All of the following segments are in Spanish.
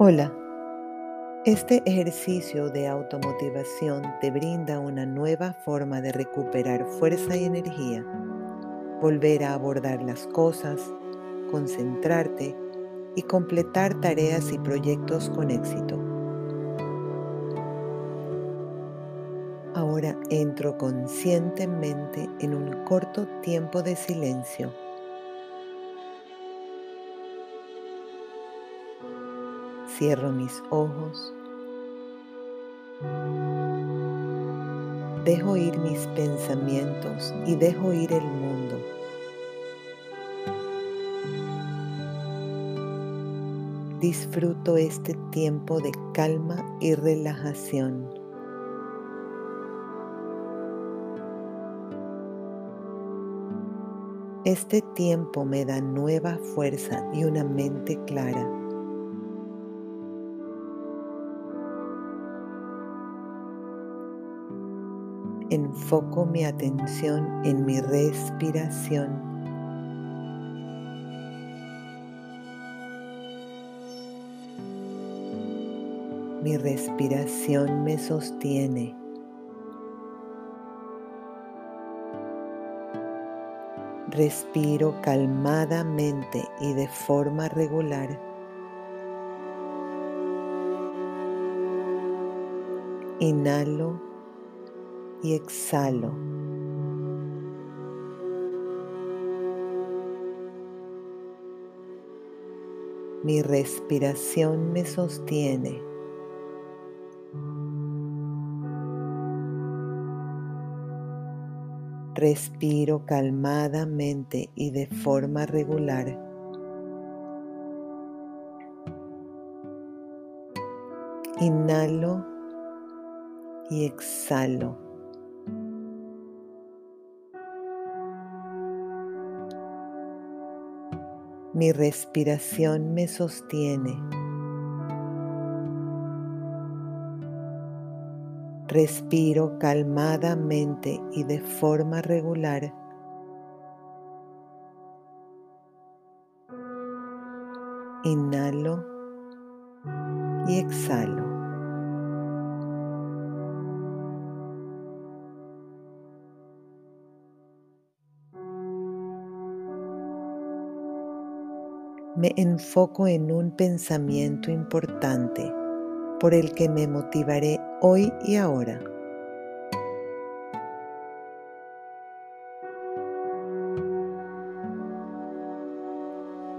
Hola, este ejercicio de automotivación te brinda una nueva forma de recuperar fuerza y energía, volver a abordar las cosas, concentrarte y completar tareas y proyectos con éxito. Ahora entro conscientemente en un corto tiempo de silencio Cierro mis ojos. Dejo ir mis pensamientos y dejo ir el mundo. Disfruto este tiempo de calma y relajación. Este tiempo me da nueva fuerza y una mente clara. Enfoco mi atención en mi respiración. Mi respiración me sostiene. Respiro calmadamente y de forma regular. Inhalo y exhalo. Mi respiración me sostiene. Respiro calmadamente y de forma regular. Inhalo y exhalo. Mi respiración me sostiene. Respiro calmadamente y de forma regular. Inhalo y exhalo. Me enfoco en un pensamiento importante por el que me motivaré hoy y ahora.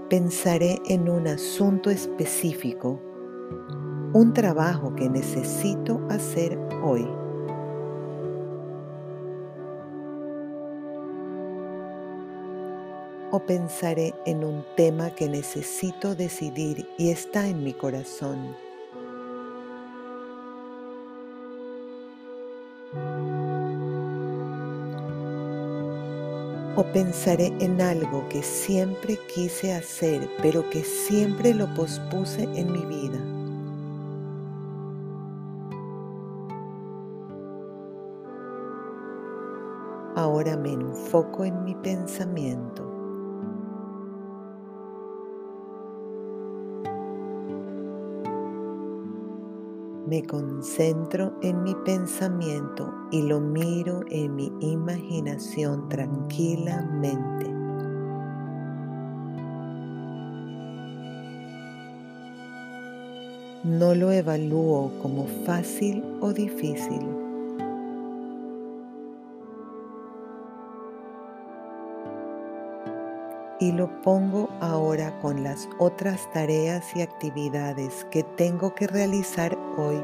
Pensaré en un asunto específico, un trabajo que necesito hacer hoy. O pensaré en un tema que necesito decidir y está en mi corazón. O pensaré en algo que siempre quise hacer, pero que siempre lo pospuse en mi vida. Ahora me enfoco en mi pensamiento. Me concentro en mi pensamiento y lo miro en mi imaginación tranquilamente. No lo evalúo como fácil o difícil. Y lo pongo ahora con las otras tareas y actividades que tengo que realizar hoy.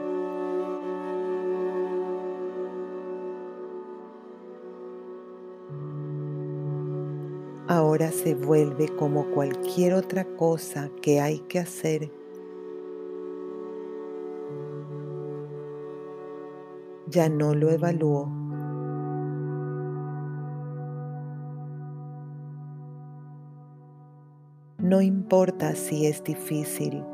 Ahora se vuelve como cualquier otra cosa que hay que hacer. Ya no lo evalúo. No importa si es difícil,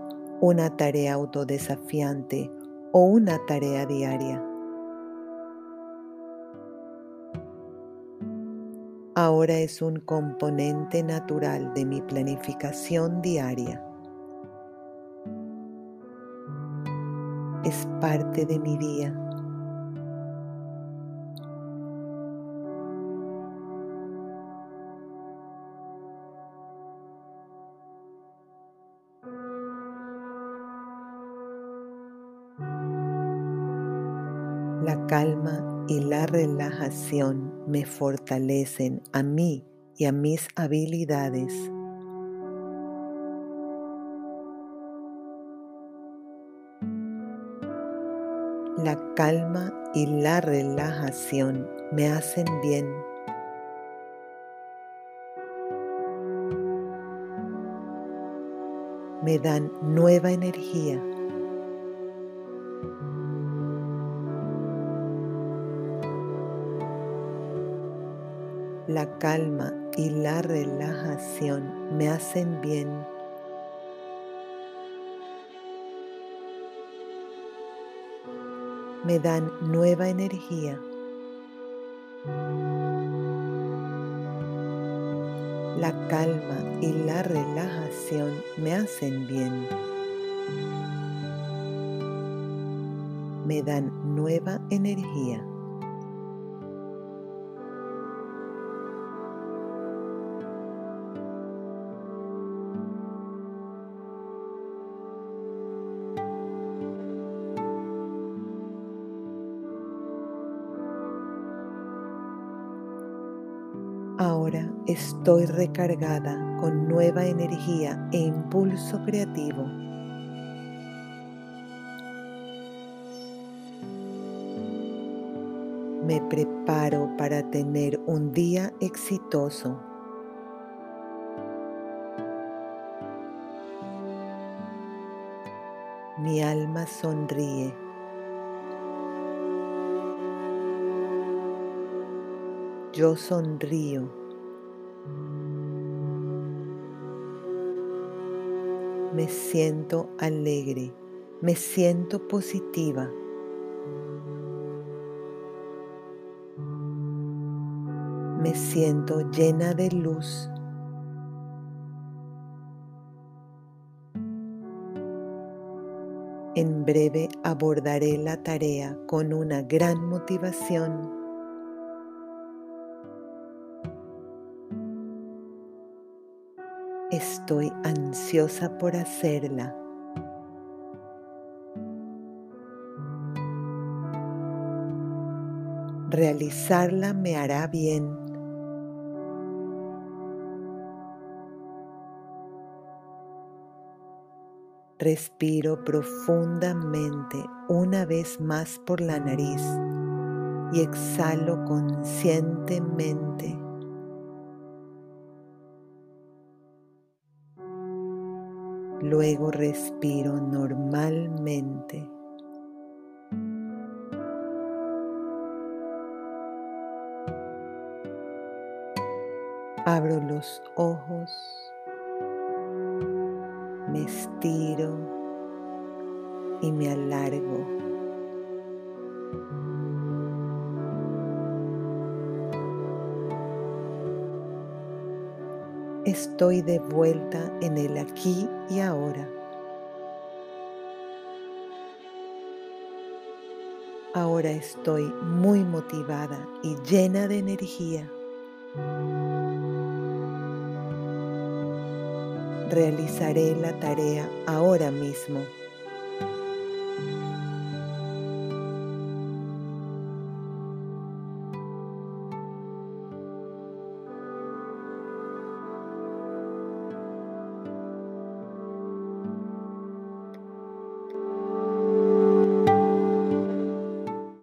una tarea autodesafiante o una tarea diaria. Ahora es un componente natural de mi planificación diaria. es parte de mi día. La calma y la relajación me fortalecen a mí y a mis habilidades. La calma y la relajación me hacen bien. Me dan nueva energía. La calma y la relajación me hacen bien. Me dan nueva energía. La calma y la relajación me hacen bien. Me dan nueva energía. Estoy recargada con nueva energía e impulso creativo. Me preparo para tener un día exitoso. Mi alma sonríe. Yo sonrío. Me siento alegre, me siento positiva. Me siento llena de luz. En breve abordaré la tarea con una gran motivación Estoy ansiosa por hacerla. Realizarla me hará bien. Respiro profundamente una vez más por la nariz y exhalo conscientemente. Luego respiro normalmente. Abro los ojos, me estiro y me alargo. Estoy de vuelta en el aquí y ahora. Ahora estoy muy motivada y llena de energía. Realizaré la tarea ahora mismo.